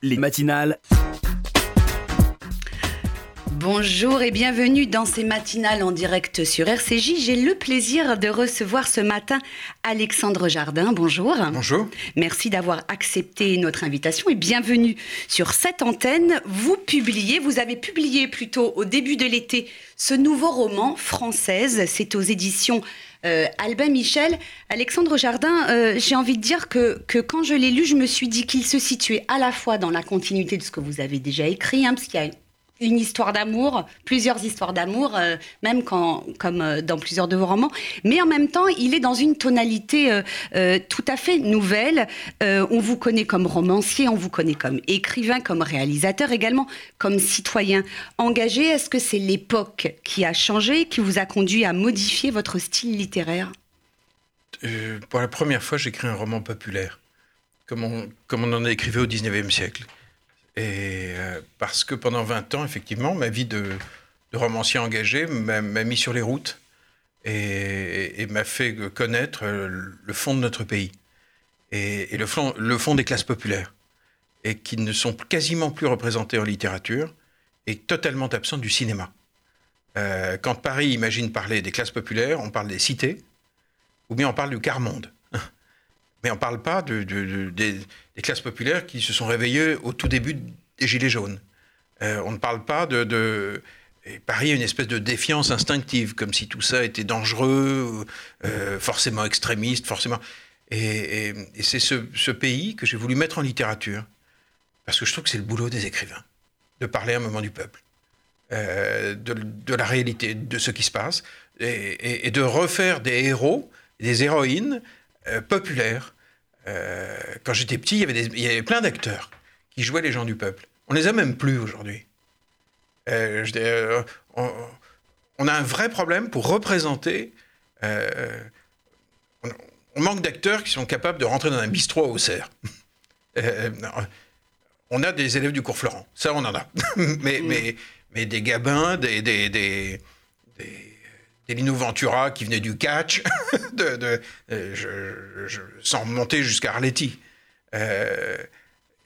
Les matinales. Bonjour et bienvenue dans ces matinales en direct sur RCJ. J'ai le plaisir de recevoir ce matin Alexandre Jardin. Bonjour. Bonjour. Merci d'avoir accepté notre invitation et bienvenue sur cette antenne. Vous publiez, vous avez publié plutôt au début de l'été ce nouveau roman française. C'est aux éditions euh, Albin Michel. Alexandre Jardin, euh, j'ai envie de dire que, que quand je l'ai lu, je me suis dit qu'il se situait à la fois dans la continuité de ce que vous avez déjà écrit, hein, parce une histoire d'amour, plusieurs histoires d'amour, euh, même quand, comme euh, dans plusieurs de vos romans. Mais en même temps, il est dans une tonalité euh, tout à fait nouvelle. On vous connaît comme romancier, on vous connaît comme écrivain, comme réalisateur, également comme citoyen engagé. Est-ce que c'est l'époque qui a changé, qui vous a conduit à modifier votre style littéraire? Pour la première fois, j'écris un roman populaire, comme on, comme on en a au 19e siècle. Et euh, parce que pendant 20 ans, effectivement, ma vie de, romancier engagé m'a mis sur les routes et, m'a fait connaître euh, le fond de notre pays et, et le, fond, le fond des classes populaires, et qui ne sont quasiment plus représentées en littérature et totalement absents du cinéma. Euh, quand Paris imagine parler des classes populaires, on parle des cités, ou bien on parle du quart-monde. Mais on ne parle pas de, de- de- des, classes populaires qui se sont réveillées au tout début des Gilets jaunes. Euh, on ne parle pas de... Paris a une espèce de défiance instinctive, comme si tout ça était dangereux, euh, forcément extrémiste, forcément... Et, c'est ce, pays que j'ai voulu mettre en littérature, parce que je trouve que c'est le boulot des écrivains, de parler à un moment du peuple, euh, de, la réalité, de ce qui se passe, et de refaire des héros, des héroïnes euh, populaires. Euh, quand j'étais petit, il y, avait des- il y avait plein d'acteurs qui jouaient les gens du peuple. On les a même plus aujourd'hui. Euh, on, on a un vrai problème pour représenter. on, on manque d'acteurs qui sont capables de rentrer dans un bistrot. Euh, non, on a des élèves du cours Florent, ça on en a. mais, mais, mais des Gabins, des, des, des, des, des Lino Ventura qui venaient du catch, de, de- euh, sans monter jusqu'à Arletty. Euh,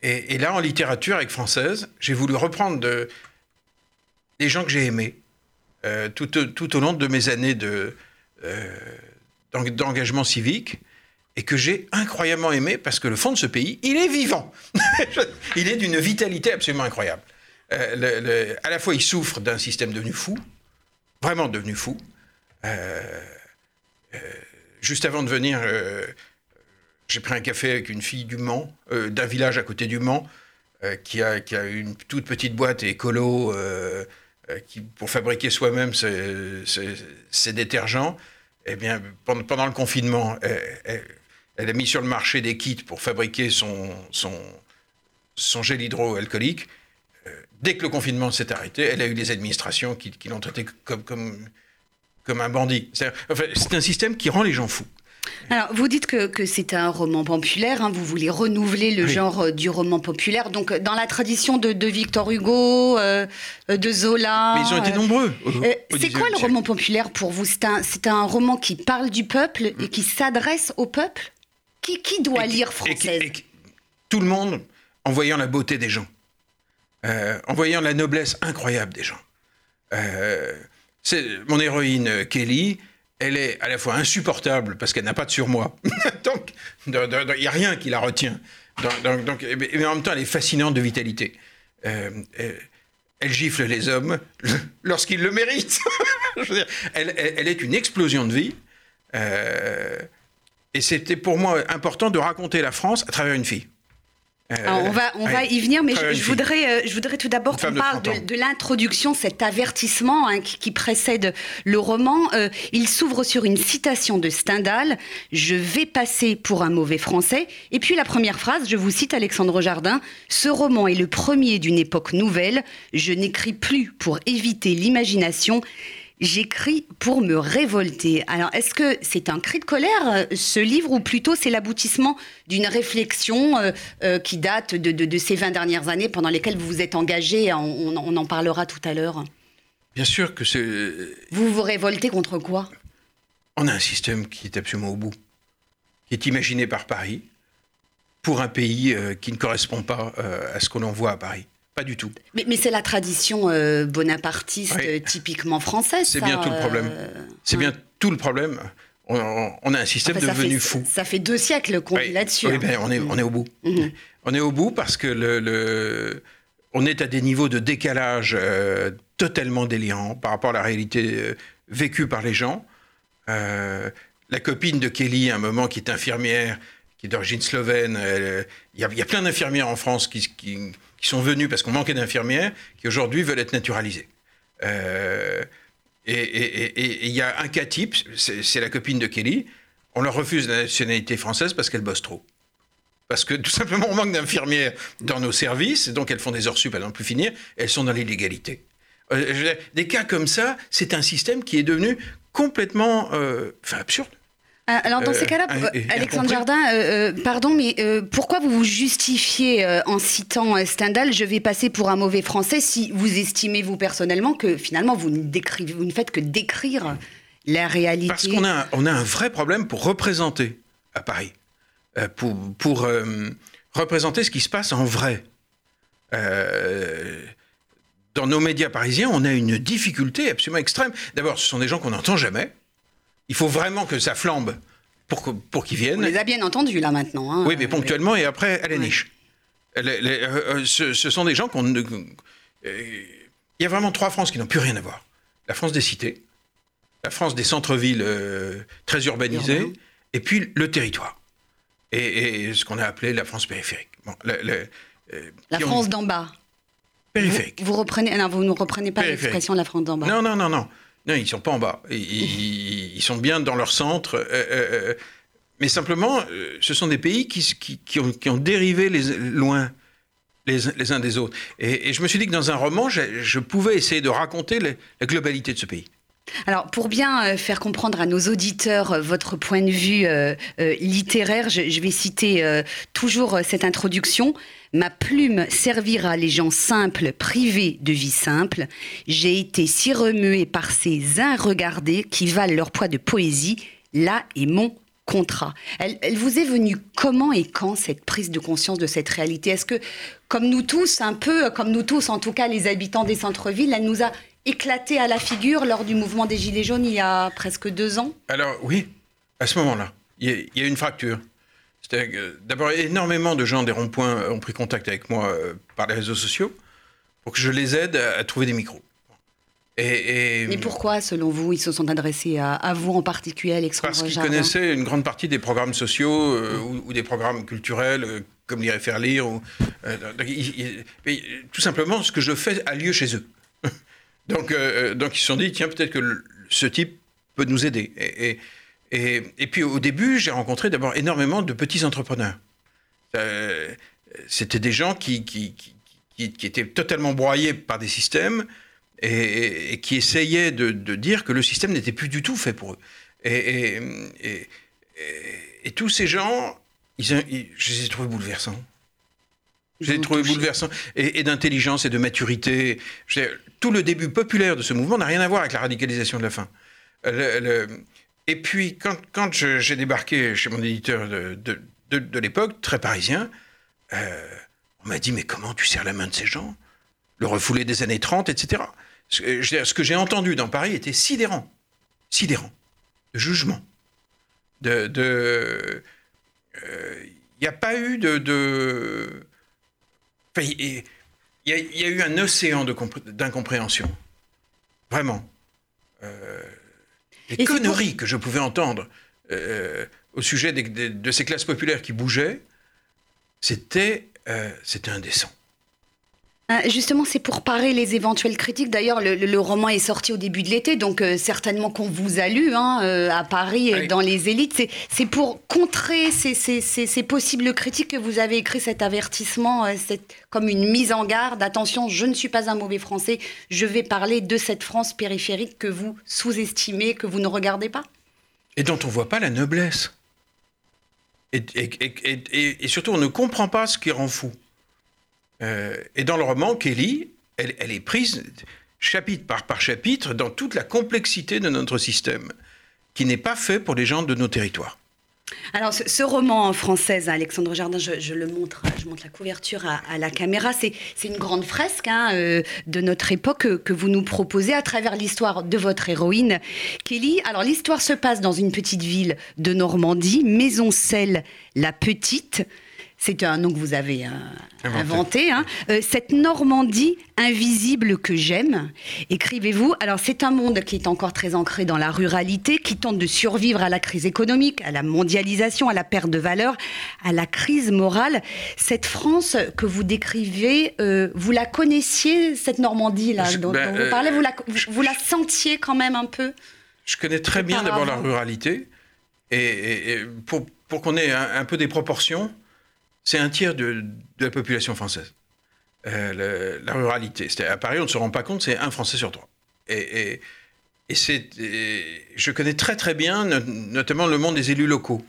et, là, en littérature avec française, j'ai voulu reprendre de, des gens que j'ai aimés euh, tout, au long de mes années de, d'eng- d'engagement civique et que j'ai incroyablement aimé parce que le fond de ce pays, il est vivant. il est d'une vitalité absolument incroyable. Le- le- à la fois, il souffre d'un système devenu fou, vraiment devenu fou. Euh, euh, juste avant de venir, euh, j'ai pris un café avec une fille du Mans, d'un village à côté du Mans, qui, a, une toute petite boîte écolo qui, pour fabriquer soi-même ses, détergents. Eh bien, pendant, le confinement, elle, a mis sur le marché des kits pour fabriquer son, gel hydroalcoolique. Dès que le confinement s'est arrêté, elle a eu les administrations qui, l'ont traité comme, comme un bandit. C'est enfin, un système qui rend les gens fous. Alors, vous dites que, que c'est un roman populaire, hein, vous voulez renouveler le Oui. genre euh, du roman populaire, donc euh, dans la tradition de, de Victor Hugo, euh, de Zola. Mais ils ont été euh, nombreux. euh, c'est 19e quoi le roman populaire pour vous? C'est un, un roman qui parle du peuple et qui s'adresse au peuple? Qui, qui doit Et lire qui- française? et qui- Tout le monde en voyant la beauté des gens, en voyant la noblesse incroyable des gens. C'est mon héroïne euh, Kelly. Elle est à la fois insupportable parce qu'elle n'a pas de surmoi. donc, il n'y a rien qui la retient. Donc, donc, mais en même temps, elle est fascinante de vitalité. Euh, euh, elle gifle les hommes lorsqu'ils le méritent. Elle, est une explosion de vie. Et c'était pour moi important de raconter la France à travers une fille. Alors, on va, on va y venir, mais je, voudrais, euh, je voudrais tout d'abord qu'on parle 30 ans. de, de l'introduction, cet avertissement hein, qui, qui précède le roman. Euh, il s'ouvre sur une citation de Stendhal Je vais passer pour un mauvais français. Et puis la première phrase, je vous cite Alexandre Jardin Ce roman est le premier d'une époque nouvelle. Je n'écris plus pour éviter l'imagination. J'écris pour me révolter. Alors, est-ce que c'est un cri de colère, euh, ce livre, ou plutôt c'est l'aboutissement d'une réflexion euh, euh, qui date de, de- de ces 20 dernières années pendant lesquelles vous vous êtes engagé on, on- on en parlera tout à l'heure. Bien sûr que c'est. Vous vous révoltez contre quoi? On a un système qui est absolument au bout, qui est imaginé par Paris, pour un pays qui ne correspond pas à ce que l'on voit à Paris. Pas du tout. Mais, c'est la tradition bonapartiste typiquement française. C'est bien tout le problème. C'est bien tout le problème. On, a un système devenu fou. Ça fait deux siècles qu'on est là-dessus. Oui, hein. ben, on, est, on est au bout. Mhm. On est au bout parce que le, on est à des niveaux de décalage totalement délirants par rapport à la réalité vécue par les gens. Euh, la copine de Kelly, à un moment, qui est infirmière, qui est d'origine slovène, il y, a plein d'infirmières en France qui, qui, sont venues parce qu'on manquait d'infirmières, qui aujourd'hui veulent être naturalisées. Euh, et il y a un cas type, c'est la copine de Kelly, on leur refuse la nationalité française parce qu'elle bosse trop. Parce que tout simplement, on manque d'infirmières dans nos services, donc elles font des heures sup à n'en plus finir, elles sont dans l'illégalité. Euh, des cas comme ça, c'est un système qui est devenu complètement euh, absurde. Euh, alors dans ces cas-là, Alexandre Jardin, pardon, mais pourquoi vous vous justifiez en citant Stendhal Je vais passer pour un mauvais français si vous estimez vous personnellement que finalement vous ne, décrivez, vous ne faites que décrire la réalité? Parce qu'on a, on a un vrai problème pour représenter à Paris, pour, pour représenter ce qui se passe en vrai dans nos médias parisiens, on a une difficulté absolument extrême. D'abord, ce sont des gens qu'on n'entend jamais. Il faut vraiment que ça flambe pour, pour qu'ils viennent. On les a bien entendus là maintenant. Hein. Oui, mais ponctuellement et après à la niche. Euh, euh, ce, sont des gens qu'on. Euh, il y a vraiment trois Frances qui n'ont plus rien à voir. La France des cités, la France des centres-villes très urbanisés, et puis le territoire. Et, ce qu'on a appelé la France périphérique. la France d'en bas. Périphérique. Vous, reprenez, non, vous ne reprenez pas l'expression de la France d'en bas. Non, non, non, non. Non, ils sont pas en bas. Ils, ils sont bien dans leur centre. Euh, euh, euh, mais simplement, ce sont des pays qui, qui, ont, qui ont, dérivé les, loin les, les, uns des autres. Et, je me suis dit que dans un roman, je, pouvais essayer de raconter la globalité de ce pays. Alors, pour bien faire comprendre à nos auditeurs votre point de vue littéraire, je, je, vais citer toujours cette introduction. Ma plume servira les gens simples, privés de vie simple. J'ai été si remué par ces regardés qui valent leur poids de poésie. Là est mon contrat. Elle, vous est venue comment et quand cette prise de conscience de cette réalité? Est-ce que, comme nous tous, un peu, comme nous tous, en tout cas les habitants des centres-villes, elle nous a éclaté à la figure lors du mouvement des Gilets jaunes il y a presque deux ans? Alors oui, à ce moment-là, il y, a une fracture. D'abord, énormément de gens des ronds-points ont pris contact avec moi euh, par les réseaux sociaux pour que je les aide à, trouver des micros. Et, Mais pourquoi, selon vous, ils se sont adressés à, vous en particulier, Alexandre Parce qu'ils connaissaient une grande partie des programmes sociaux euh, ou, des programmes culturels, euh, comme lire et faire lire. Ou, tout simplement, ce que je fais a lieu chez eux. donc, donc ils se sont dit, tiens, peut-être que ce type peut nous aider. Et, et, puis au début, j'ai rencontré d'abord énormément de petits entrepreneurs. Euh, c'était des gens qui, qui, étaient totalement broyés par des systèmes et, qui essayaient de, dire que le système n'était plus du tout fait pour eux. Et, tous ces gens, ils, je les ai trouvés bouleversants. Je les ai trouvés bouleversants et, d'intelligence et de maturité. Tout le début populaire de ce mouvement n'a rien à voir avec la radicalisation de la fin. le, et puis, quand, j'ai débarqué chez mon éditeur de, l'époque, très parisien, euh, on m'a dit Mais comment tu serres la main de ces gens? Le refoulé des années 30, etc. Ce, que j'ai entendu dans Paris était sidérant. Sidérant. De jugement. De. Il euh, n'y a pas eu de. il y, a eu un océan d'incompréhension. Vraiment. Euh, les conneries que je pouvais entendre euh, au sujet de ces classes populaires qui bougeaient, c'était euh, indécent. Ah, justement, c'est pour parer les éventuelles critiques. D'ailleurs, le, roman est sorti au début de l'été, donc euh, certainement qu'on vous a lu hein, euh, à Paris, dans les élites. C'est pour contrer ces, possibles critiques que vous avez écrit cet avertissement, comme une mise en garde. Attention, je ne suis pas un mauvais français, je vais parler de cette France périphérique que vous sous-estimez, que vous ne regardez pas. Et dont on ne voit pas la noblesse. Et, et surtout, on ne comprend pas ce qui rend fou. Euh, et dans le roman, Kelly, elle, est prise chapitre par, chapitre dans toute la complexité de notre système, qui n'est pas fait pour les gens de nos territoires. Alors, ce, roman français, Alexandre Jardin, je, le montre, je montre la couverture à, la caméra. C'est une grande fresque hein, euh, de notre époque que, vous nous proposez à travers l'histoire de votre héroïne, Kelly. Alors, l'histoire se passe dans une petite ville de Normandie, Maisoncelle la Petite. C'est un nom que vous avez euh, inventé. Hein. Euh, cette Normandie invisible que j'aime, écrivez-vous. Alors c'est un monde qui est encore très ancré dans la ruralité, qui tente de survivre à la crise économique, à la mondialisation, à la perte de valeur, à la crise morale. Cette France que vous décrivez, euh, vous la connaissiez, cette Normandie là dont, ben, vous parlez, vous la, vous la sentiez quand même un peu? Je connais très bien d'abord la ruralité. Et, pour, pour qu'on ait un peu des proportions, c'est un tiers de, la population française. Euh, la ruralité. À Paris, on ne se rend pas compte, c'est un Français sur trois. Et, c'est, je connais très très bien, notamment le monde des élus locaux.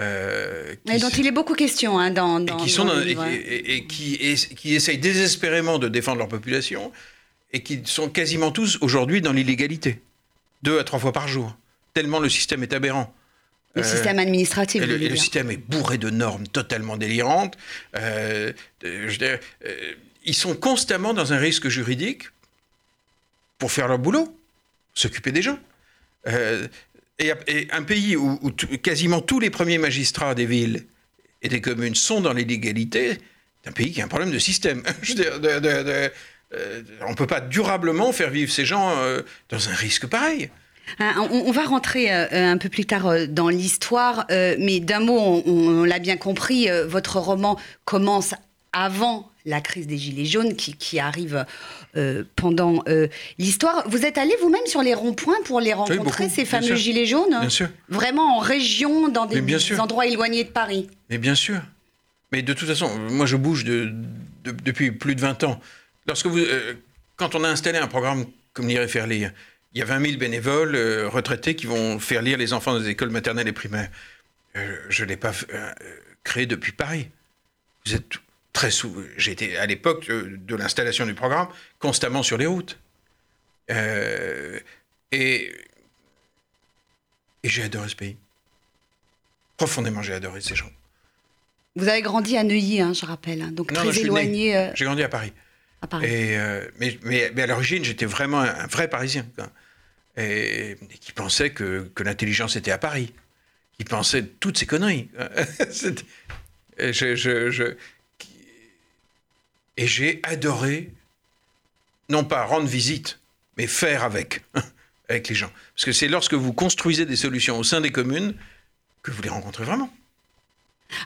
Euh, et dont il est beaucoup question hein, dans, dans, et qui sont et, qui, qui essayent désespérément de défendre leur population et qui sont quasiment tous aujourd'hui dans l'illégalité, deux à trois fois par jour, tellement le système est aberrant. Le système administratif. le, le système est bourré de normes totalement délirantes. Euh, euh, ils sont constamment dans un risque juridique pour faire leur boulot, s'occuper des gens. Euh, et, un pays où, quasiment tous les premiers magistrats des villes et des communes sont dans l'illégalité, c'est un pays qui a un problème de système. on ne peut pas durablement faire vivre ces gens dans un risque pareil. Hein, on, va rentrer euh, un peu plus tard euh, dans l'histoire, euh, mais d'un mot, on, l'a bien compris, votre roman commence avant la crise des Gilets jaunes qui, arrive pendant l'histoire. Vous êtes allé vous-même sur les ronds-points pour les rencontrer, ces fameux Gilets jaunes Bien sûr. Vraiment en région, dans des, endroits éloignés de Paris Mais bien sûr. Mais de toute façon, moi je bouge depuis plus de 20 ans. Lorsque vous, quand on a installé un programme comme faire lire, il y a 20 000 bénévoles euh, retraités qui vont faire lire les enfants des écoles maternelles et primaires. Euh, je ne l'ai pas euh, créé depuis Paris. Vous êtes très souvent. J'étais à l'époque de, l'installation du programme constamment sur les routes. et, et j'ai adoré ce pays. Profondément, j'ai adoré ces gens. Vous avez grandi à Neuilly, hein, je rappelle, hein, donc très éloigné. J'ai grandi à Paris. À Paris. Et, mais, mais, mais, à l'origine, j'étais vraiment un, vrai Parisien et, qui pensait que, que l'intelligence était à Paris, qui pensait toutes ces conneries. et j'ai adoré, non pas rendre visite, mais faire avec, avec les gens. Parce que c'est lorsque vous construisez des solutions au sein des communes que vous les rencontrez vraiment.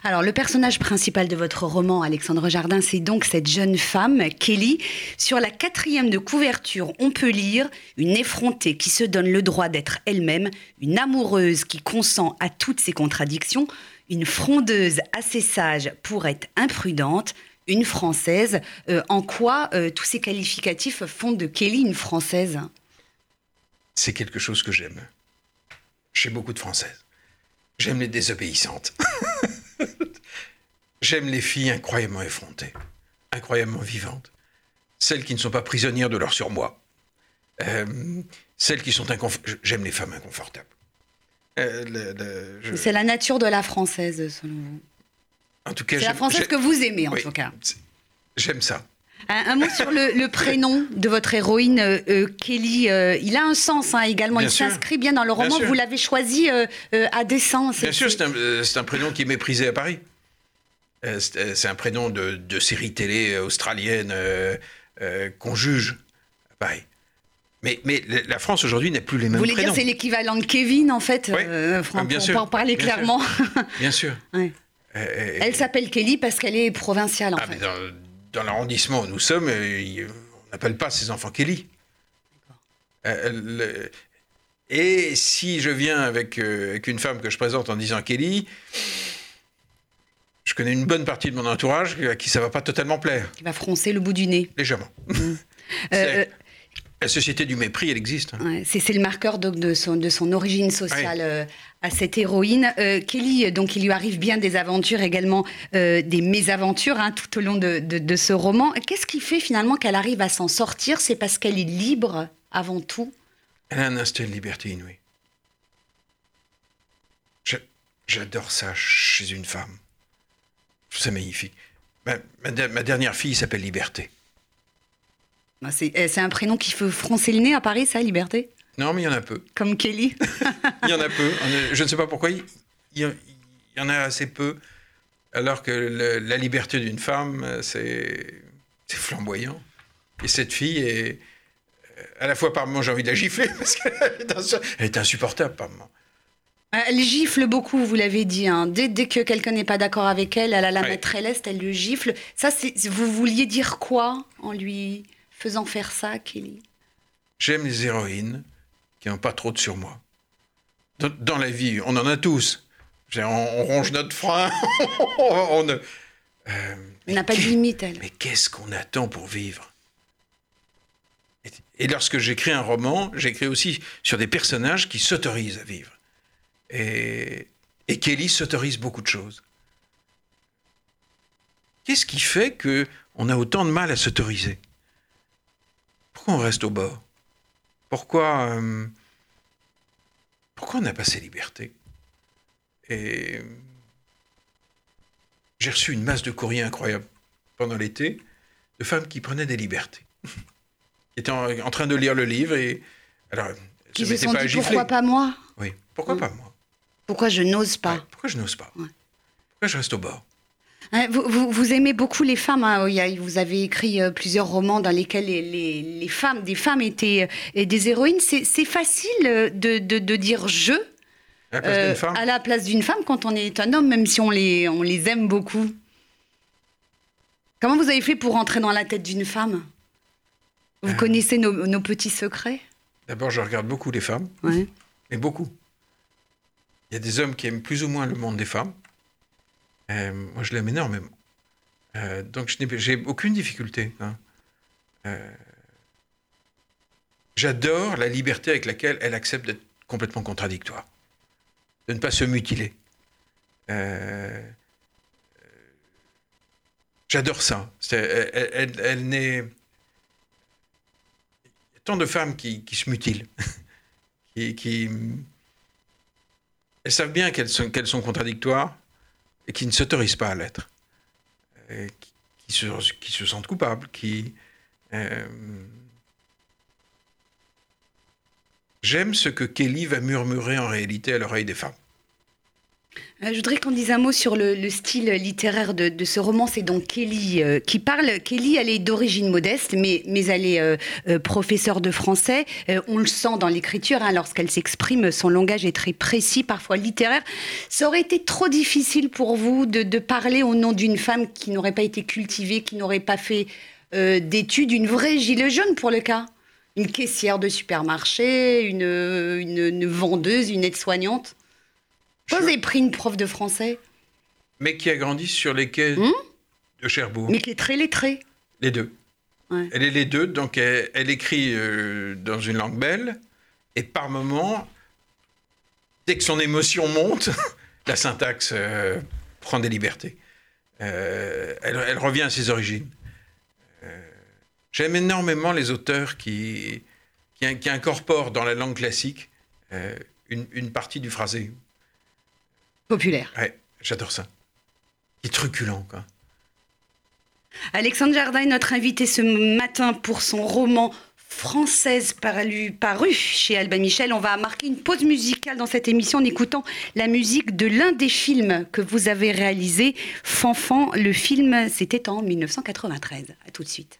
Alors, le personnage principal de votre roman, Alexandre Jardin, c'est donc cette jeune femme, Kelly. Sur la quatrième de couverture, on peut lire une effrontée qui se donne le droit d'être elle-même, une amoureuse qui consent à toutes ses contradictions, une frondeuse assez sage pour être imprudente, une française. Euh, en quoi euh, tous ces qualificatifs font de Kelly une française? C'est quelque chose que j'aime. J'ai beaucoup de françaises. J'aime les désobéissantes. J'aime les filles incroyablement effrontées, incroyablement vivantes, celles qui ne sont pas prisonnières de leur surmoi, euh, celles qui sont J'aime les femmes inconfortables. Euh, c'est la nature de la française, selon vous. En tout cas, c'est la française que vous aimez, en tout cas. J'aime ça. Un, mot sur le, prénom de votre héroïne, euh, Kelly. il a un sens hein, également. il s'inscrit bien dans le roman. Vous l'avez choisi à dessein. Bien sûr, c'est un, un, prénom qui est méprisé à Paris. Euh, euh, c'est un prénom de, série télé australienne euh, qu'on juge. Pareil. Mais, mais, la France aujourd'hui n'a plus les mêmes prénoms. Vous voulez dire c'est l'équivalent de Kevin en fait, bien sûr, pour en parler clairement. bien sûr. Elle s'appelle Kelly parce qu'elle est provinciale en ah, fait. dans, l'arrondissement où nous sommes, on n'appelle pas ses enfants Kelly. et si je viens avec, avec, une femme que je présente en disant Kelly, je connais une bonne partie de mon entourage à qui ça va pas totalement plaire. Qui va froncer le bout du nez. Légèrement. Mm. Euh, la société du mépris, elle existe. C'est le marqueur de, son, de son origine sociale euh, à cette héroïne. Euh, Kelly, donc il lui arrive bien des aventures, également des mésaventures hein, tout au long de, de ce roman. Qu'est-ce qui fait finalement qu'elle arrive à s'en sortir? C'est parce qu'elle est libre avant tout? Elle a un instinct de liberté inouï. J'adore ça chez une femme. C'est magnifique. Ma, ma, ma, dernière fille s'appelle Liberté. Bah, eh, c'est un prénom qui fait froncer le nez à Paris, ça, Liberté? Non, mais il y en a peu. Comme Kelly Il y en a peu. Je ne sais pas pourquoi. Il y, y en a assez peu. Alors que le, la liberté d'une femme, c'est flamboyant. Et cette fille est. À la fois, par moments, j'ai envie de la gifler, parce qu'elle est insupportable par moments. Elle gifle beaucoup, vous l'avez dit. Hein. Dès, dès, que quelqu'un n'est pas d'accord avec elle, elle a la ouais. mettre à l'est, elle le gifle. Ça, vous vouliez dire quoi en lui faisant faire ça, Kelly? J'aime les héroïnes qui n'ont pas trop de surmoi. Dans, dans, la vie, on en a tous. On, on ronge notre frein. on. Euh, on n'a pas de limite, elle. Mais qu'est-ce qu'on attend pour vivre? Et, et lorsque j'écris un roman, j'écris aussi sur des personnages qui s'autorisent à vivre. Et, et Kelly s'autorise beaucoup de choses. Qu'est-ce qui fait que on a autant de mal à s'autoriser? Pourquoi on reste au bord? Pourquoi euh, pourquoi on n'a pas ces libertés? Et j'ai reçu une masse de courriers incroyable pendant l'été de femmes qui prenaient des libertés, qui étaient en, en, train de lire le livre et alors qui se, se sont pas dit pourquoi pas moi? Oui, pourquoi pas moi? Pourquoi je n'ose pas ouais, Pourquoi je n'ose pas ouais. Pourquoi je reste au bord hein, vous, vous, vous, aimez beaucoup les femmes. Hein vous avez écrit euh, plusieurs romans dans lesquels les, les, les, femmes, des femmes étaient euh, des héroïnes. C'est facile de, de, de, dire je à la place euh, d'une femme, quand on est un homme, même si on les, on les aime beaucoup. Comment vous avez fait pour entrer dans la tête d'une femme? Vous euh... connaissez nos, nos, petits secrets? D'abord, je regarde beaucoup les femmes. Ouais. Et beaucoup. Il y a des hommes qui aiment plus ou moins le monde des femmes. Euh, moi, je l'aime énormément. Euh, donc, je n'ai aucune difficulté. Hein. Euh, J'adore la liberté avec laquelle elle accepte d'être complètement contradictoire, de ne pas se mutiler. J'adore ça. Elle, n'est. Il y a tant de femmes qui, se mutilent, qui elles savent bien qu'elles sont, contradictoires et qui ne s'autorisent pas à l'être, qui, qui, se, qui se sentent coupables, qui... Euh... J'aime ce que Kelly va murmurer en réalité à l'oreille des femmes. Euh, je voudrais qu'on dise un mot sur le, le style littéraire de, ce roman. C'est donc Kelly euh, qui parle. Kelly, elle est d'origine modeste, mais, mais elle est euh, professeure de français. On le sent dans l'écriture, hein, lorsqu'elle s'exprime, son langage est très précis, parfois littéraire. Ça aurait été trop difficile pour vous de, parler au nom d'une femme qui n'aurait pas été cultivée, qui n'aurait pas fait d'études, une vraie gilet jaune pour le cas? Une caissière de supermarché, une vendeuse, une aide-soignante? Vous avez pris une prof de français Mais qui a grandi sur les quais mmh de Cherbourg. Mais qui est très lettrée. Les deux. Ouais. Elle est les deux, donc elle, elle écrit euh, dans une langue belle, et par moments, dès que son émotion monte, la syntaxe euh, prend des libertés. Euh, elle, elle, revient à ses origines. J'aime énormément les auteurs qui, qui, qui, incorporent dans la langue classique une, une partie du phrasé populaire. Ouais, j'adore ça. Il est truculent, quoi. Alexandre Jardin est notre invité ce matin pour son roman française paru, chez Albin Michel. On va marquer une pause musicale dans cette émission en écoutant la musique de l'un des films que vous avez réalisé, Fanfan. Le film, c'était en 1993. À tout de suite.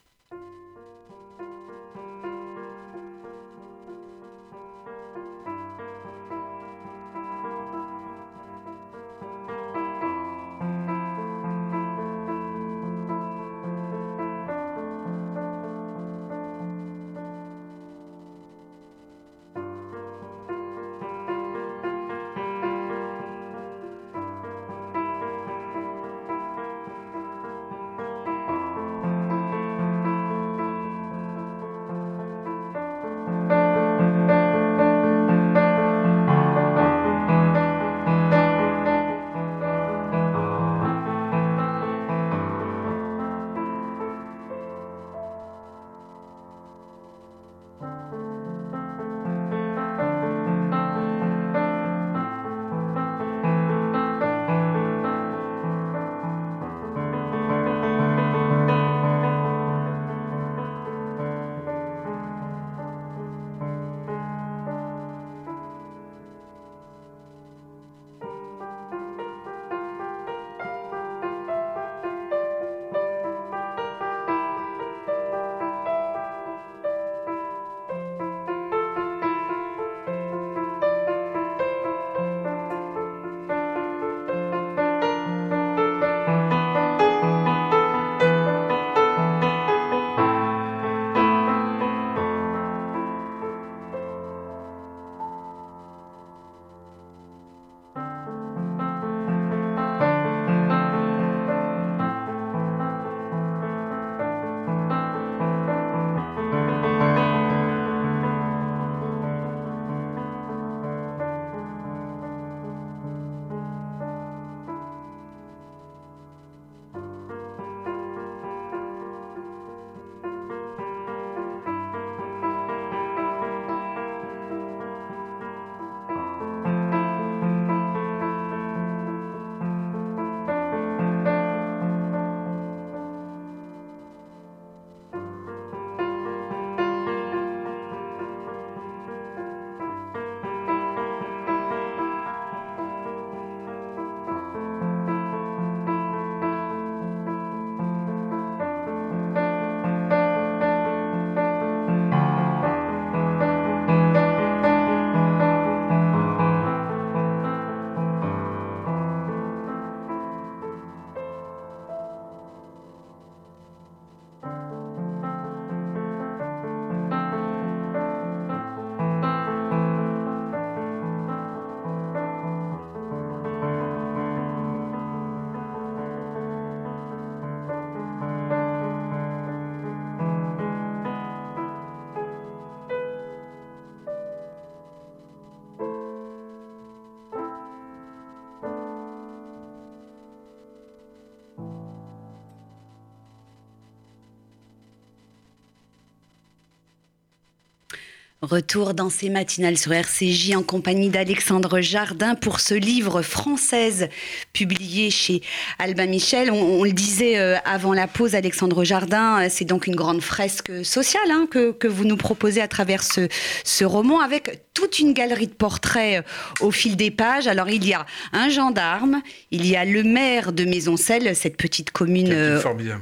Retour dans ces matinales sur RCJ en compagnie d'Alexandre Jardin pour ce livre française publié chez Albin Michel. On, le disait euh, avant la pause, Alexandre Jardin, euh, c'est donc une grande fresque sociale hein, que, que, vous nous proposez à travers ce, ce roman avec toute une galerie de portraits euh, au fil des pages. Alors il y a un gendarme, il y a le maire de Maisoncelles, cette petite commune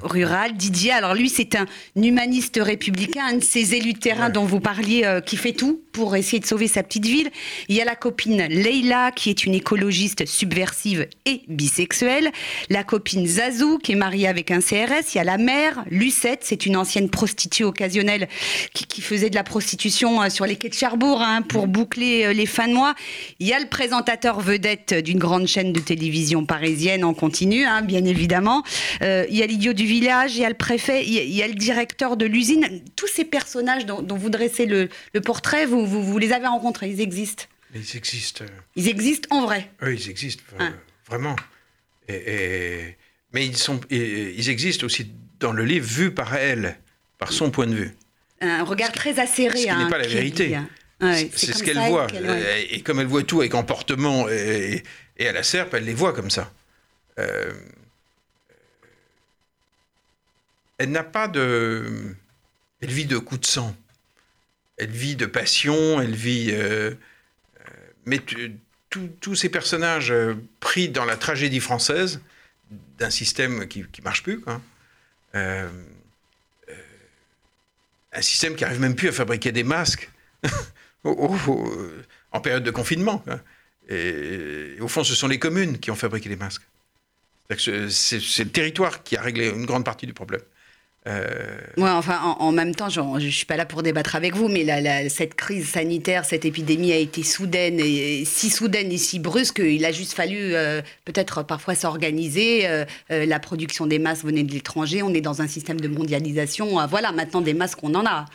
rurale, Didier. Alors lui c'est un humaniste républicain, un de ces élus de terrain dont vous parliez qui fait tout pour essayer de sauver sa petite ville. Il y a la copine Leila, qui est une écologiste subversive et bisexuelle. La copine Zazou, qui est mariée avec un CRS. Il y a la mère, Lucette, c'est une ancienne prostituée occasionnelle qui, faisait de la prostitution euh, sur les quais de Cherbourg hein, pour boucler euh, les fins de mois. Il y a le présentateur vedette d'une grande chaîne de télévision parisienne en continu, hein, bien évidemment. Euh, il y a l'idiot du village, il y a le préfet, il y a, le directeur de l'usine. Tous ces personnages dont, vous dressez le, le portrait, vous, vous, les avez rencontrés, ils existent Ils existent. Ils existent en vrai Oui, ils existent, ah. vraiment. Et, mais ils, sont, ils existent aussi dans le livre, vu par elle, par son point de vue. Un regard très acéré. Ce qui n'est hein, pas la vérité. C'est ce qu'elle voit. Et comme elle voit tout avec emportement et, et, à la serpe, elle les voit comme ça. Euh, elle n'a pas de... Elle vit de coups de sang elle vit de passion, elle vit. Euh, euh, mais tous ces personnages euh, pris dans la tragédie française d'un système qui ne marche plus, quoi, un système qui n'arrive même plus à fabriquer des masques en période de confinement. Et, au fond, ce sont les communes qui ont fabriqué les masques. C'est le territoire qui a réglé une grande partie du problème. Euh... enfin, en, même temps, je ne suis pas là pour débattre avec vous, mais cette crise sanitaire, cette épidémie a été soudaine, et, si soudaine et si brusque, il a juste fallu euh, peut-être parfois s'organiser. Euh, euh, la production des masques venait de l'étranger, on est dans un système de mondialisation. voilà, maintenant des masques, on en a.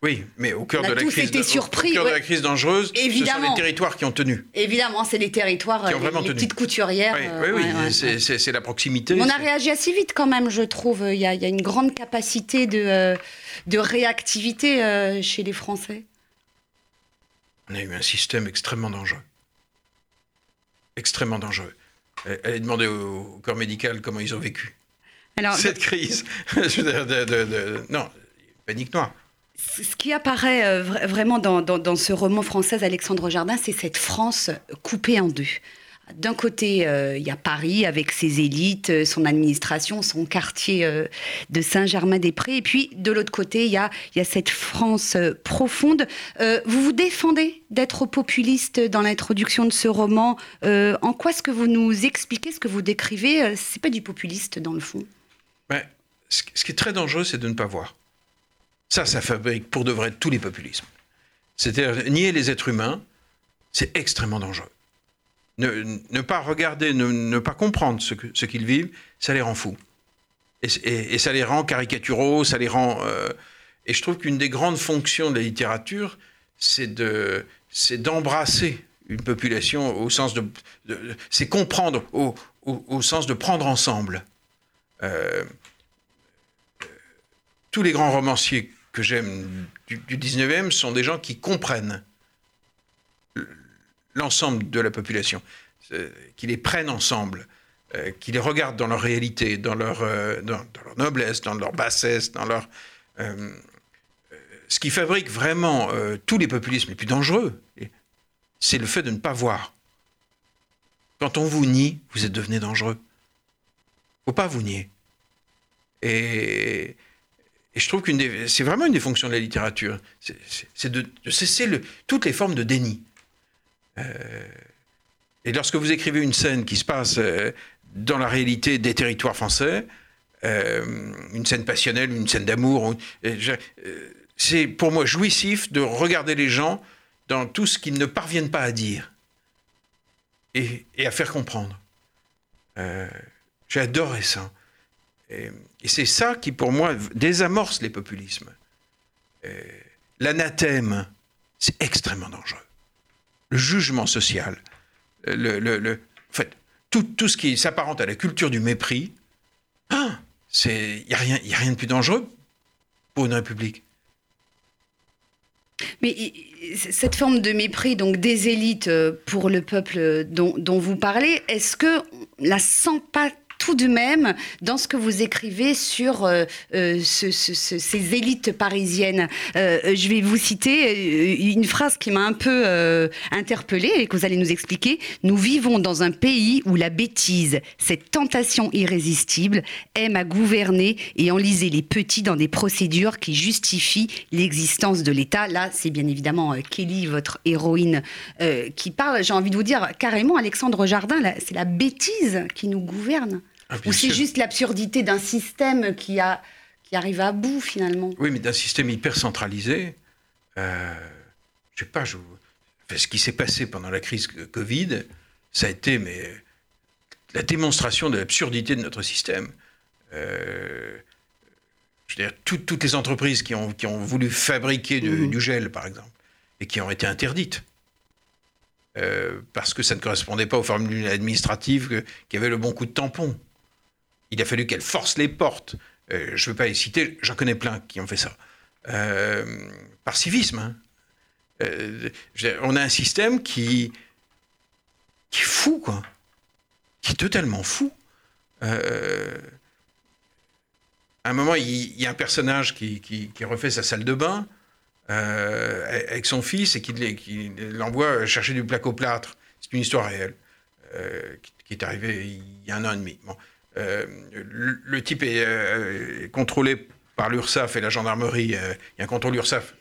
Oui, mais au cœur, de la, crise, surpris, au cœur de la crise dangereuse, Évidemment. ce sont les territoires qui ont tenu. Évidemment, c'est les territoires, qui ont les, les petites couturières. Oui, oui, oui c'est la proximité. On a réagi assez vite quand même, je trouve. Il y a, il y a une grande capacité de, euh, de réactivité euh, chez les Français. On a eu un système extrêmement dangereux. Extrêmement dangereux. Allez demander au, corps médical comment ils ont vécu. Alors, Cette crise. non, panique noire. Ce qui apparaît euh, vraiment dans, ce roman français Alexandre Jardin, c'est cette France coupée en deux. D'un côté, euh, il y a Paris avec ses élites, euh, son administration, son quartier de Saint-Germain-des-Prés. Et puis, de l'autre côté, il y a, cette France profonde. vous vous défendez d'être populiste dans l'introduction de ce roman. en quoi est-ce que vous nous expliquez, ce que vous décrivez C'est pas du populiste, dans le fond? ce qui est très dangereux, c'est de ne pas voir. Ça, ça fabrique pour de vrai tous les populismes. C'est-à-dire nier les êtres humains, c'est extrêmement dangereux. Ne, pas regarder, ne, pas comprendre ce, qu'ils vivent, ça les rend fous. Et, ça les rend caricaturaux, ça les rend... Euh, et je trouve qu'une des grandes fonctions de la littérature, c'est de, d'embrasser une population au sens de, c'est comprendre au, au, sens de prendre ensemble. Euh, tous les grands romanciers que j'aime du, 19e sont des gens qui comprennent l'ensemble de la population, euh, qui les prennent ensemble, euh, qui les regardent dans leur réalité, dans leur, euh, noblesse, dans leur bassesse, dans leur... ce qui fabrique vraiment tous les populismes les plus dangereux, c'est le fait de ne pas voir. Quand on vous nie, vous êtes devenu dangereux. Faut pas vous nier. Et et je trouve que c'est vraiment une des fonctions de la littérature, c'est de, cesser toutes les formes de déni. Euh, et lorsque vous écrivez une scène qui se passe euh, dans la réalité des territoires français, euh, une scène passionnelle, une scène d'amour, c'est pour moi jouissif de regarder les gens dans tout ce qu'ils ne parviennent pas à dire et, et à faire comprendre. J'ai adoré ça. Et, c'est ça qui, pour moi, désamorce les populismes. L'anathème, c'est extrêmement dangereux. Le jugement social, le, le, en fait, tout, tout, ce qui s'apparente à la culture du mépris, hein, il n'y a, rien, a rien de plus dangereux pour une république. Mais cette forme de mépris donc des élites pour le peuple dont, dont vous parlez, est-ce que la sent pas tout de même dans ce que vous écrivez sur euh, euh, ces élites parisiennes. Euh, je vais vous citer une phrase qui m'a un peu interpellée et que vous allez nous expliquer. Nous vivons dans un pays où la bêtise, cette tentation irrésistible, aime à gouverner et enliser les petits dans des procédures qui justifient l'existence de l'État. Là, c'est bien évidemment Kelly, votre héroïne, qui parle. J'ai envie de vous dire carrément, Alexandre Jardin, c'est la bêtise qui nous gouverne. Ah, Ou c'est juste l'absurdité d'un système qui, a, qui arrive à bout finalement? Oui, mais d'un système hyper centralisé. Euh, je sais pas, je, ce qui s'est passé pendant la crise Covid, ça a été mais, la démonstration de l'absurdité de notre système. Euh, je veux dire, toutes les entreprises qui ont, qui ont voulu fabriquer mmh. du gel, par exemple, et qui ont été interdites. Euh, parce que ça ne correspondait pas aux formules administratives qui avaient le bon coup de tampon. Il a fallu qu'elle force les portes. Euh, je ne veux pas les citer, j'en connais plein qui ont fait ça. Euh, par civisme. Hein. Euh, on a un système qui, qui est fou, quoi. Qui est totalement fou. à un moment, il, y a un personnage qui, refait sa salle de bain avec son fils et qui, l'envoie chercher du placo-plâtre. C'est une histoire réelle qui, est arrivée il y a un an et demi. Euh, le, type euh, est contrôlé par l'URSSAF et la gendarmerie. Euh, il y a un contrôle URSAF,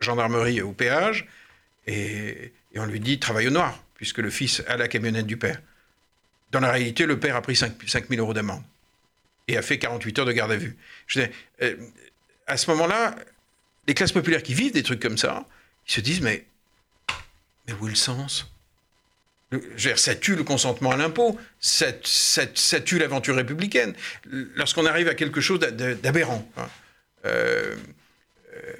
gendarmerie au péage, et, on lui dit travaille au noir, puisque le fils a la camionnette du père. Dans la réalité, le père a pris 5, 000 euros d'amende et a fait 48 heures de garde à vue. Je à ce moment-là, les classes populaires qui vivent des trucs comme ça, ils se disent mais, mais où est le sens? Ça tue le consentement à l'impôt, ça, tue l'aventure républicaine. Lorsqu'on arrive à quelque chose d'aberrant. Hein. Euh, euh,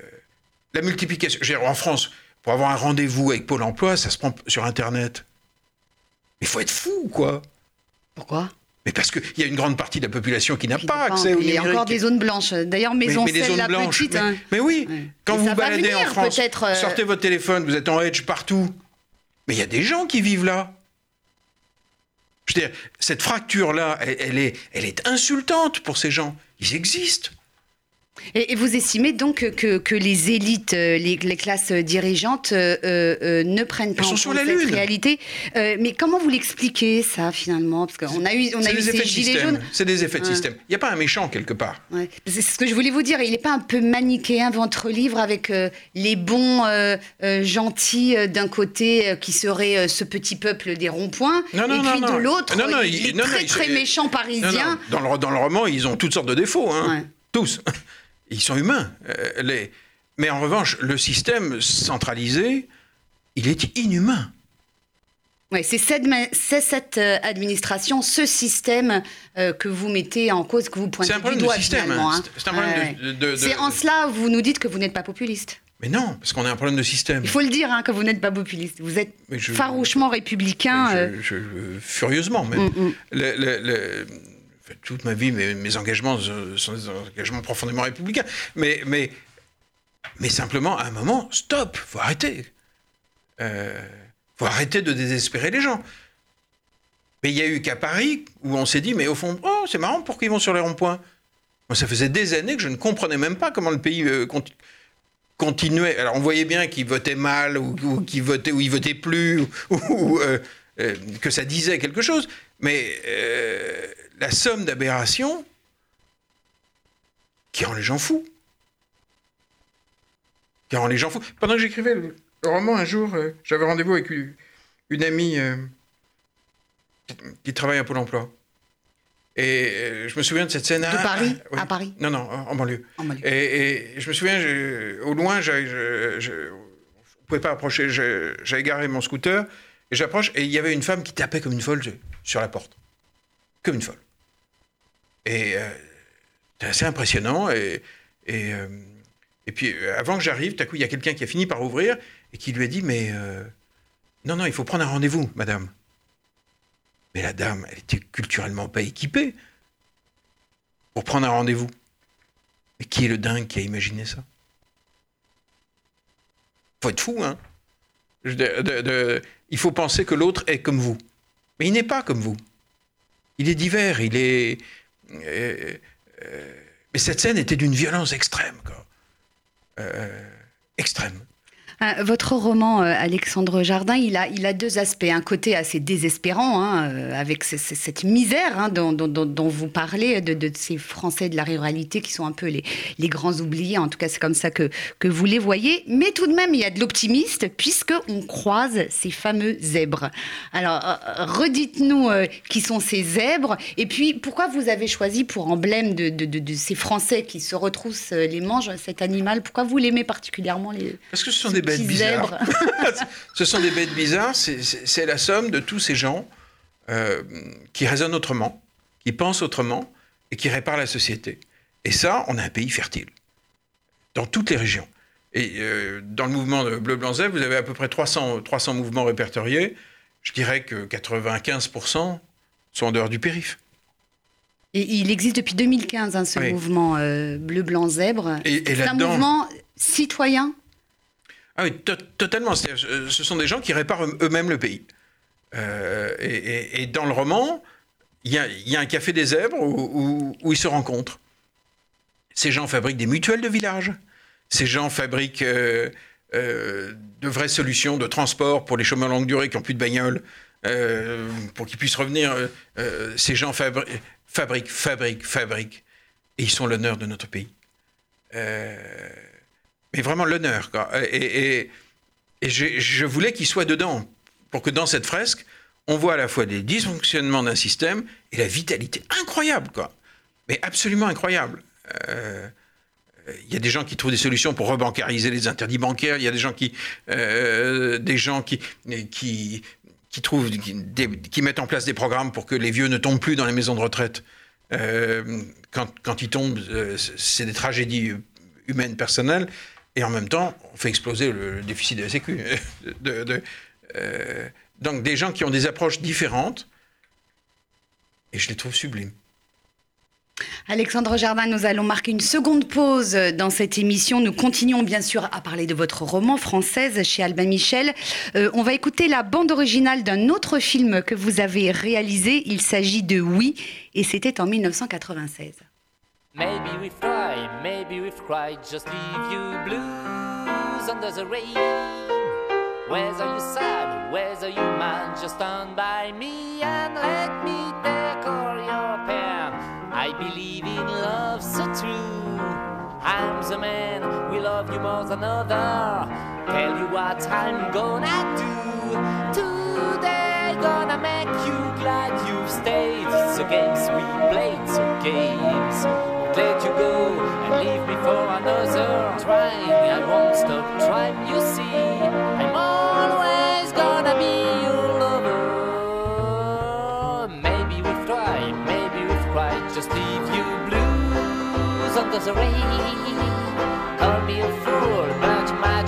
la multiplication. En France, pour avoir un rendez-vous avec Pôle emploi, ça se prend sur Internet. Il faut être fou, quoi. Pourquoi? Mais parce qu'il y a une grande partie de la population qui n'a pas accès au numérique. Il y a encore des zones blanches. D'ailleurs, Maison mais, la petite... Hein. Mais, oui, quand vous vous baladez en France, euh, sortez votre téléphone, vous êtes en edge partout. Mais il y a des gens qui vivent là. Je veux dire, cette fracture-là, elle, est, elle est insultante pour ces gens. Ils existent. Et, vous estimez donc que, que les élites, euh, les, classes dirigeantes euh, euh, ne prennent pas en compte cette réalité Mais comment vous l'expliquez ça finalement? Parce qu'on a eu, on a eu ces gilets jaunes. C'est des effets de système. Il n'y a pas un méchant quelque part. C'est ce que je voulais vous dire. Il n'est pas un peu manichéen votre livre avec les bons gentils d'un côté qui seraient ce petit peuple des ronds-points, et puis de l'autre les très très méchants parisiens. Dans le, dans, le, roman, ils ont toutes sortes de défauts, hein. tous ils sont humains. Euh, les... Mais en revanche, le système centralisé, il est inhumain. Oui, c'est cette, cette, euh, administration, ce système euh, que vous mettez en cause, que vous pointez du doigt système, hein. C'est un problème de, C'est en cela vous nous dites que vous n'êtes pas populiste. Mais non, parce qu'on a un problème de système. Il faut le dire hein, que vous n'êtes pas populiste. Vous êtes farouchement républicain. Je, furieusement même. Mm, mm. le, toute ma vie, mes, engagements sont des engagements profondément républicains. Mais, mais, mais simplement, à un moment, stop, faut arrêter. Euh, faut arrêter de désespérer les gens. Mais il y a eu qu'à Paris où on s'est dit, mais au fond, oh, c'est marrant, pourquoi ils vont sur les ronds-points? Moi, ça faisait des années que je ne comprenais même pas comment le pays euh, continuait. Alors, on voyait bien qu'ils votaient mal, ou, qu'ils votaient, ou votaient plus, ou, euh, euh, que ça disait quelque chose. Mais la somme d'aberrations qui rend les gens fous. Qui rend les gens fous. Pendant que j'écrivais le, roman, un jour, euh, j'avais rendez-vous avec une, amie euh, qui travaille à Pôle emploi. Et euh, je me souviens de cette scène. De Paris À Paris Non, non, en banlieue. Et, je me souviens, au loin, je ne pouvais pas approcher. J'avais garé mon scooter et j'approche et il y avait une femme qui tapait comme une folle sur la porte. Comme une folle. Et euh, c'est assez impressionnant. Et, et, euh, puis, euh, avant que j'arrive, tout à coup, il y a quelqu'un qui a fini par ouvrir et qui lui a dit Mais non, non, il faut prendre un rendez-vous, madame. Mais la dame, elle était culturellement pas équipée pour prendre un rendez-vous. Mais qui est le dingue qui a imaginé ça? Faut être fou, hein. il faut penser que l'autre est comme vous. Mais il n'est pas comme vous. Il est divers, il est. Euh, mais cette scène était d'une violence extrême, quoi. Euh, extrême. Euh, votre roman, euh, Alexandre Jardin, il a, il a deux aspects. Un côté assez désespérant, hein, euh, avec cette misère hein, dont, vous parlez, de, ces Français de la ruralité qui sont un peu les, les grands oubliés. En tout cas, c'est comme ça que, que vous les voyez. Mais tout de même, il y a de l'optimiste, puisqu'on croise ces fameux zèbres. Alors, redites-nous qui sont ces zèbres, et puis pourquoi vous avez choisi pour emblème de, de, ces Français qui se retroussent les manches cet animal? Pourquoi vous l'aimez particulièrement les... Parce que ce sont des Ce sont des bêtes bizarres. C'est la somme de tous ces gens euh, qui raisonnent autrement, qui pensent autrement et qui réparent la société. Et ça, on a un pays fertile dans toutes les régions. Et euh, dans le mouvement de Bleu Blanc Zèbre, vous avez à peu près 300, 300 mouvements répertoriés. Je dirais que 95% sont en dehors du périph'. Et il existe depuis 2015, hein, ce mouvement euh, Bleu Blanc Zèbre. C'est un mouvement citoyen? Ah oui, totalement. Euh, ce sont des gens qui réparent eux-mêmes le pays. Euh, et, dans le roman, il y, a un café des zèbres où, ils se rencontrent. Ces gens fabriquent des mutuelles de village. Ces gens fabriquent euh, de vraies solutions de transport pour les chômeurs longue durée qui n'ont plus de bagnole, pour qu'ils puissent revenir. ces gens fabriquent, fabriquent, fabriquent, et ils sont l'honneur de notre pays mais vraiment l'honneur. Et, je, voulais qu'il soit dedans, pour que dans cette fresque, on voit à la fois les dysfonctionnements d'un système et la vitalité incroyable, quoi. Mais absolument incroyable. Euh, il y a des gens qui trouvent des solutions pour rebancariser les interdits bancaires. Il y a des gens qui, euh, des gens qui, qui trouvent, qui, mettent en place des programmes pour que les vieux ne tombent plus dans les maisons de retraite. Euh, quand, quand, ils tombent, c'est des tragédies humaines personnelles et en même temps, on fait exploser le, déficit de la Sécu. de, euh, donc des gens qui ont des approches différentes, et je les trouve sublimes. Alexandre Jardin, nous allons marquer une seconde pause dans cette émission. Nous continuons bien sûr à parler de votre roman française chez Albin Michel. Euh, on va écouter la bande originale d'un autre film que vous avez réalisé. Il s'agit de Oui, et c'était en 1996. Maybe we've maybe we've cried, just leave you blues under the rain. Where's are you sad? Where's are you man? Just stand by me and let me all your pain. I believe in love so true. I'm the man, we love you more than other. Tell you what I'm gonna do. Today gonna make you glad you've stayed. The games we played, the games let you go and leave me for another. Trying, I won't stop trying, you see. I'm always gonna be your lover. Maybe we've tried, maybe we've cried, just leave you blues under the rain. Call me a fool, but my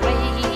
misery.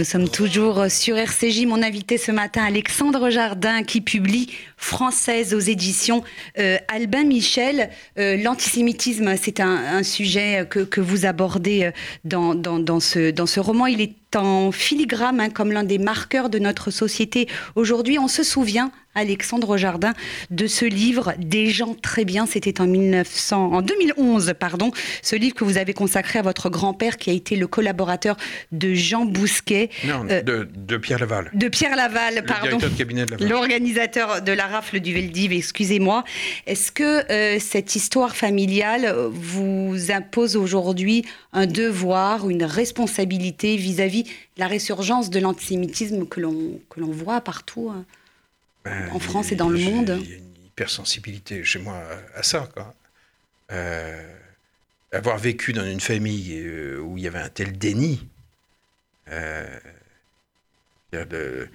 Nous sommes toujours sur RCJ. Mon invité ce matin, Alexandre Jardin, qui publie Française aux éditions euh, Albin Michel. Euh, L'antisémitisme, c'est un, un sujet que, que vous abordez euh, dans, dans, dans, ce, dans ce roman. Il est en filigrane hein, comme l'un des marqueurs de notre société. Aujourd'hui, on se souvient, Alexandre Jardin, de ce livre Des gens très bien. C'était en 1900, en 2011, pardon. Ce livre que vous avez consacré à votre grand-père, qui a été le collaborateur de Jean Bousquet, Non, Euh, de, de Pierre Laval, de Pierre Laval, pardon. directeur de. L'organisateur de la rafle du Veldiv, excusez-moi. Est-ce que euh, cette histoire familiale euh, vous impose aujourd'hui un devoir, une responsabilité vis-à-vis de la résurgence de l'antisémitisme que l'on voit partout hein Ben, en France et dans le monde? Il y a une hypersensibilité chez moi à, ça. Quoi. Euh, avoir vécu dans une famille où il y avait un tel déni, euh, de-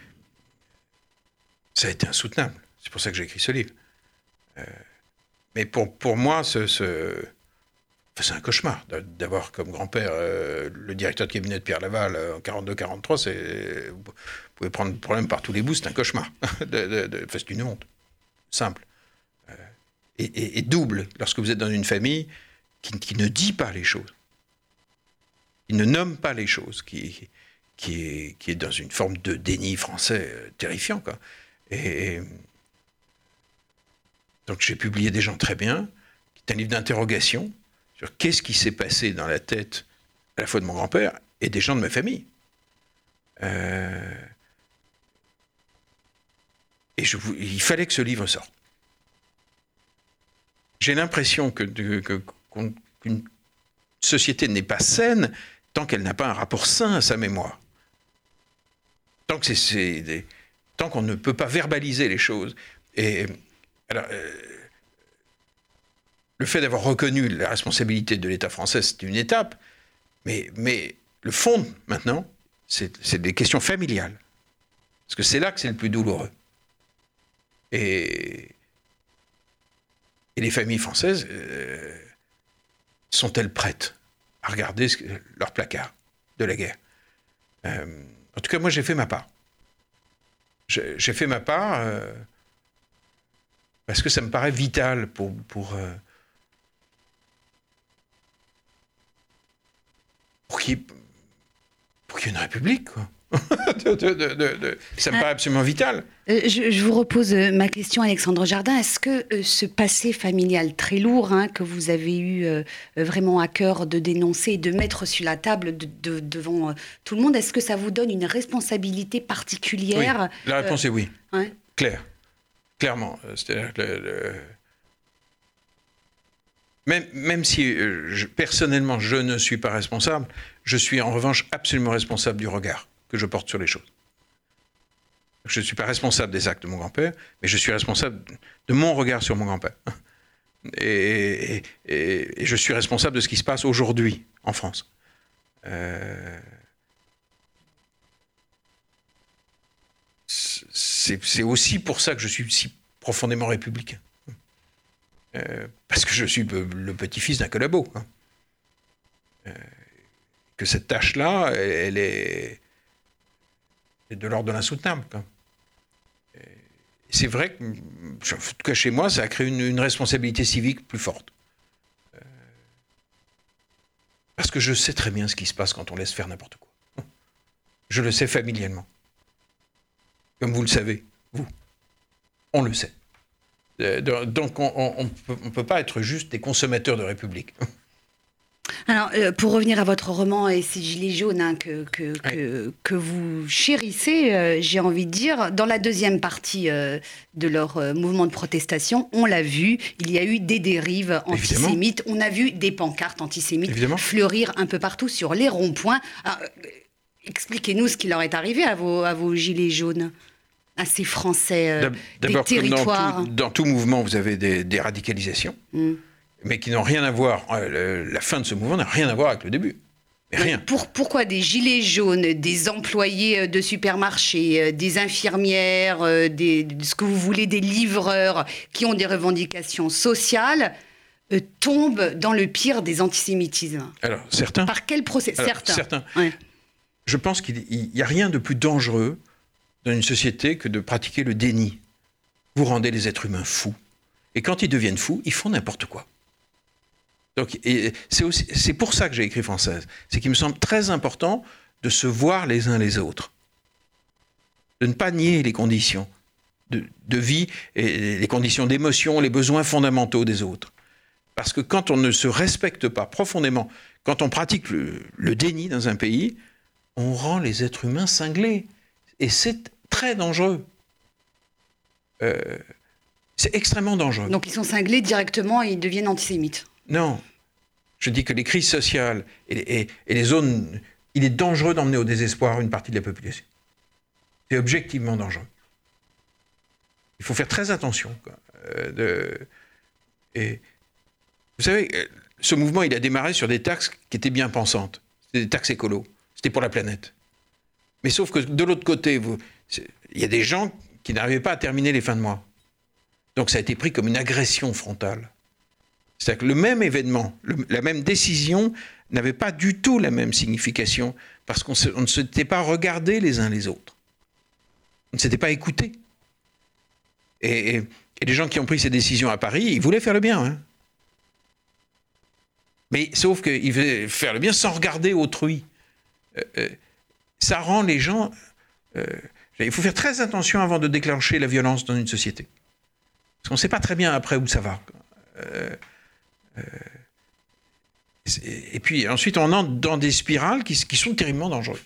ça a été insoutenable. C'est pour ça que j'ai écrit ce livre. Euh, mais pour, pour moi, c'est un cauchemar d'a- d'avoir comme grand-père euh, le directeur de cabinet de Pierre Laval euh, en 42-43. C'est vous pouvez prendre le problème par tous les bouts, c'est un cauchemar. c'est une honte, simple. Et, double lorsque vous êtes dans une famille qui, qui ne dit pas les choses, qui ne nomme pas les choses, qui, qui, est, dans une forme de déni français terrifiant. Et- donc j'ai publié Des gens très bien, qui est un livre d'interrogation sur qu'est-ce qui s'est passé dans la tête à la fois de mon grand-père et des gens de ma famille. Euh, et il fallait que ce livre sorte. J'ai l'impression que, que- qu'une société n'est pas saine tant qu'elle n'a pas un rapport sain à sa mémoire. Tant tant qu'on ne peut pas verbaliser les choses. Et alors, euh, le fait d'avoir reconnu la responsabilité de l'État français, c'est une étape, mais, le fond maintenant, c'est des questions familiales. Parce que c'est là que c'est le plus douloureux. Et, les familles françaises euh, sont-elles prêtes à regarder leur placard de la guerre? Euh, En tout cas, moi, j'ai fait ma part. J'ai fait ma part parce que ça me paraît vital pour, pour, euh, pour qu'il y, ait- y une république. Quoi. De- de- de- de- de- Ça me Ah. paraît absolument vital. Euh, je, je vous repose euh, ma question, Alexandre Jardin. Est-ce que euh, ce passé familial très lourd hein, que vous avez eu vraiment à cœur de dénoncer et de mettre sur la table de- de- devant tout le monde, est-ce que ça vous donne une responsabilité Oui. particulière La réponse est oui. Claire. Clairement. Euh, C'est-à-dire que Même, même si euh, personnellement je ne suis pas responsable, je suis en revanche absolument responsable du regard que je porte sur les choses. Je ne suis pas responsable des actes de mon grand-père, mais je suis responsable de mon regard sur mon grand-père. Et je suis responsable de ce qui se passe aujourd'hui en France. Euh, c'est aussi pour ça que je suis si profondément républicain. Euh, parce que je suis le, petit-fils d'un collabo. hein. Euh, que cette tâche-là, elle, elle est, de l'ordre de l'insoutenable. Et C'est vrai que, en tout cas chez moi, ça a créé une, une responsabilité civique plus forte. Euh, parce que je sais très bien ce qui se passe quand on laisse faire n'importe quoi. Je le sais familialement. Comme vous le savez, vous. On le sait. Euh, do- Donc on ne peut, pas être juste des consommateurs de République. Alors, euh, pour revenir à votre roman et ces gilets jaunes hein, que, que, que, que, vous chérissez, euh, j'ai envie de dire, dans la deuxième partie euh, de leur mouvement de protestation, on l'a vu, il y a eu des dérives antisémites, on a vu des pancartes antisémites Évidemment. fleurir un peu partout sur les ronds-points. Expliquez-nous ce qui leur est arrivé à vos, à vos gilets jaunes, à ces Français euh, des D'abord, comme dans territoires. tout, dans tout mouvement, vous avez des, des radicalisations, Mm. mais qui n'ont rien à voir. euh, le- la fin de ce mouvement n'a rien à voir avec le début. Mais rien. Pour- pourquoi des gilets jaunes, des employés euh, de supermarchés, euh, des infirmières, des, de ce que vous voulez, des livreurs qui ont des revendications sociales euh, tombent dans le pire des antisémitismes? Alors, certains. Par quel procès alors, Certains. certains. Ouais. Je pense qu'il n'y a rien de plus dangereux dans une société que de pratiquer le déni. Vous rendez les êtres humains fous. Et quand ils deviennent fous, ils font n'importe quoi. Donc, c'est pour ça que j'ai écrit Française. C'est qu'il me semble très important de se voir les uns les autres. De ne pas nier les conditions de, vie les conditions d'émotion, les besoins fondamentaux des autres. Parce que quand on ne se respecte pas profondément, quand on pratique le déni dans un pays, on rend les êtres humains cinglés. Et c'est très dangereux. Euh, c'est extrêmement dangereux. Donc ils sont cinglés directement et ils deviennent antisémites. Non. Je dis que les crises sociales et, et- et les zones. Il est dangereux d'emmener au désespoir une partie de la population. C'est objectivement dangereux. Il faut faire très attention. quoi. Euh, de- et vous savez, euh, ce mouvement, il a démarré sur des taxes qui étaient bien pensantes. C'était des taxes écolo. C'était pour la planète. Mais sauf que de l'autre côté, il y a des gens qui n'arrivaient pas à terminer les fins de mois. Donc ça a été pris comme une agression frontale. C'est-à-dire que le même événement, la même décision n'avait pas du tout la même signification parce qu'on se- ne s'était pas regardé les uns les autres. On ne s'était pas écouté. Et les gens qui ont pris ces décisions à Paris, ils voulaient faire le bien. hein. Mais sauf qu'ils voulaient faire le bien sans regarder autrui. Euh, euh, ça rend les gens... euh, il faut faire très attention avant de déclencher la violence dans une société. Parce qu'on ne sait pas très bien après où ça va. Et puis ensuite, on entre dans des spirales qui, sont terriblement dangereuses.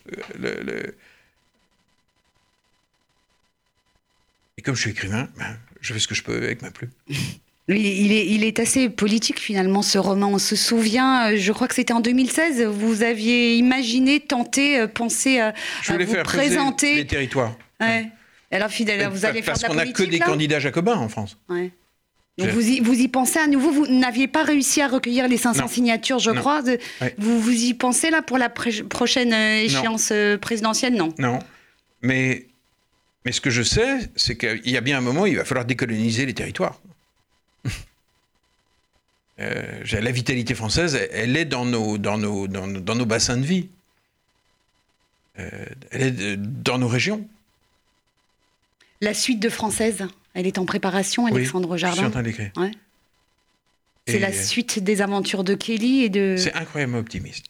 Et comme je suis écrivain, ben, je fais ce que je peux avec ma plume. Il est, il est assez politique finalement ce roman. On se souvient, euh, je crois que c'était en 2016, vous aviez imaginé, tenté, euh, pensé à, Je à voulais vous faire présenter. les territoires. Ouais. Alors fidèle, vous allez faire Parce de la qu'on n'a que des là candidats jacobins en France. Ouais. Donc vous y, vous y pensez à nouveau, vous n'aviez pas réussi à recueillir les 500 Non. signatures, je Non. crois. de- Ouais. vous, vous y pensez là pour la prochaine euh, échéance présidentielle? Non. Non. Mais, mais ce que je sais, c'est qu'il y a bien un moment, il va falloir décoloniser les territoires. Euh, la vitalité française, elle, elle est dans nos, dans, nos, dans, nos- dans nos bassins de vie. Euh, elle est dans nos régions. La suite de Française, elle est en préparation, Oui, Alexandre Je suis en Jardin. train d'écrire. Ouais. C'est la euh, suite des aventures de Kelly et de. C'est incroyablement optimiste.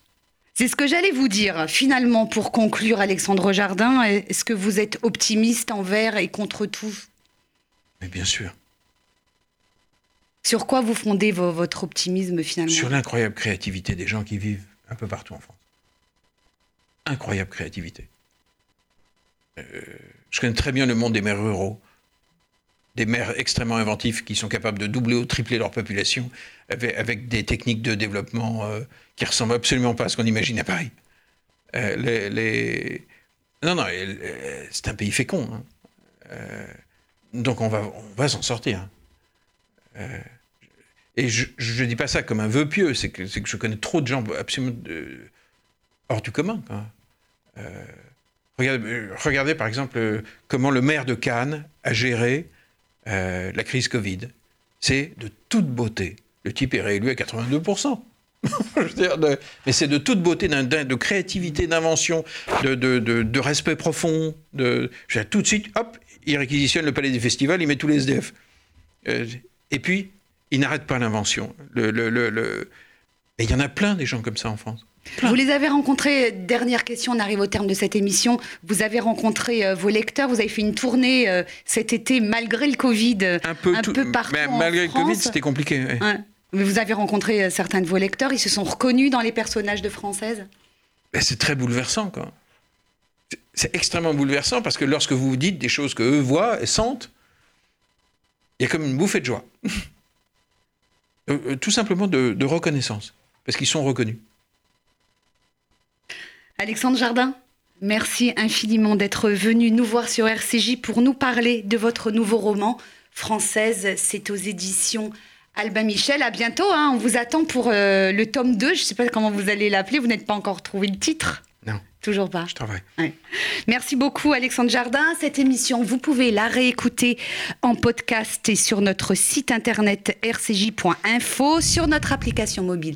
C'est ce que j'allais vous dire. Finalement, pour conclure, Alexandre Jardin, est-ce que vous êtes optimiste envers et contre tout? Mais bien sûr. Sur quoi vous fondez vo- votre optimisme finalement? Sur l'incroyable créativité des gens qui vivent un peu partout en France. Incroyable créativité. Euh, je connais très bien le monde des maires ruraux. Des maires extrêmement inventifs qui sont capables de doubler ou tripler leur population avec, des techniques de développement euh, qui ressemblent absolument pas à ce qu'on imagine à Paris. Euh, Non, non, euh, c'est un pays fécond. hein. Donc on va, s'en sortir. Euh, et je ne dis pas ça comme un vœu pieux, c'est que, que je connais trop de gens absolument hors du commun. Euh, regardez, euh, regardez, par exemple euh, comment le maire de Cannes a géré la crise Covid. C'est de toute beauté. Le type est réélu à 82%. Je veux dire, de- mais c'est de toute beauté, d'un- d'un- de créativité, d'invention, de, respect profond. Tout de suite, hop, il réquisitionne le palais des festivals, il met tous les SDF. Et puis, il n'arrête pas l'invention. Le, le- le- le- Et il y en a plein des gens comme ça en France. Vous les avez rencontrés, dernière question, on arrive au terme de cette émission, vous avez rencontré euh, vos lecteurs, vous avez fait une tournée euh, cet été malgré le Covid, Un peu, un tout- peu partout mais en malgré le Covid, c'était compliqué. ouais. Ouais. Mais Vous avez rencontré euh, certains de vos lecteurs, ils se sont reconnus dans les personnages de Française? Ben, c'est très bouleversant, quoi. C'est- C'est extrêmement bouleversant parce que lorsque vous dites des choses que eux voient et sentent, il y a comme une bouffée de joie. Euh, euh, tout simplement de, reconnaissance, parce qu'ils sont reconnus. Alexandre Jardin, merci infiniment d'être venu nous voir sur RCJ pour nous parler de votre nouveau roman, Française. C'est aux éditions Albin Michel. À bientôt. hein. On vous attend pour euh, le tome 2. Je ne sais pas comment vous allez l'appeler. Vous n'êtes pas encore trouvé le titre Non, Toujours pas. je travaille. Merci beaucoup Alexandre Jardin. Cette émission, vous pouvez la réécouter en podcast et sur notre site internet rcj.info, sur notre application mobile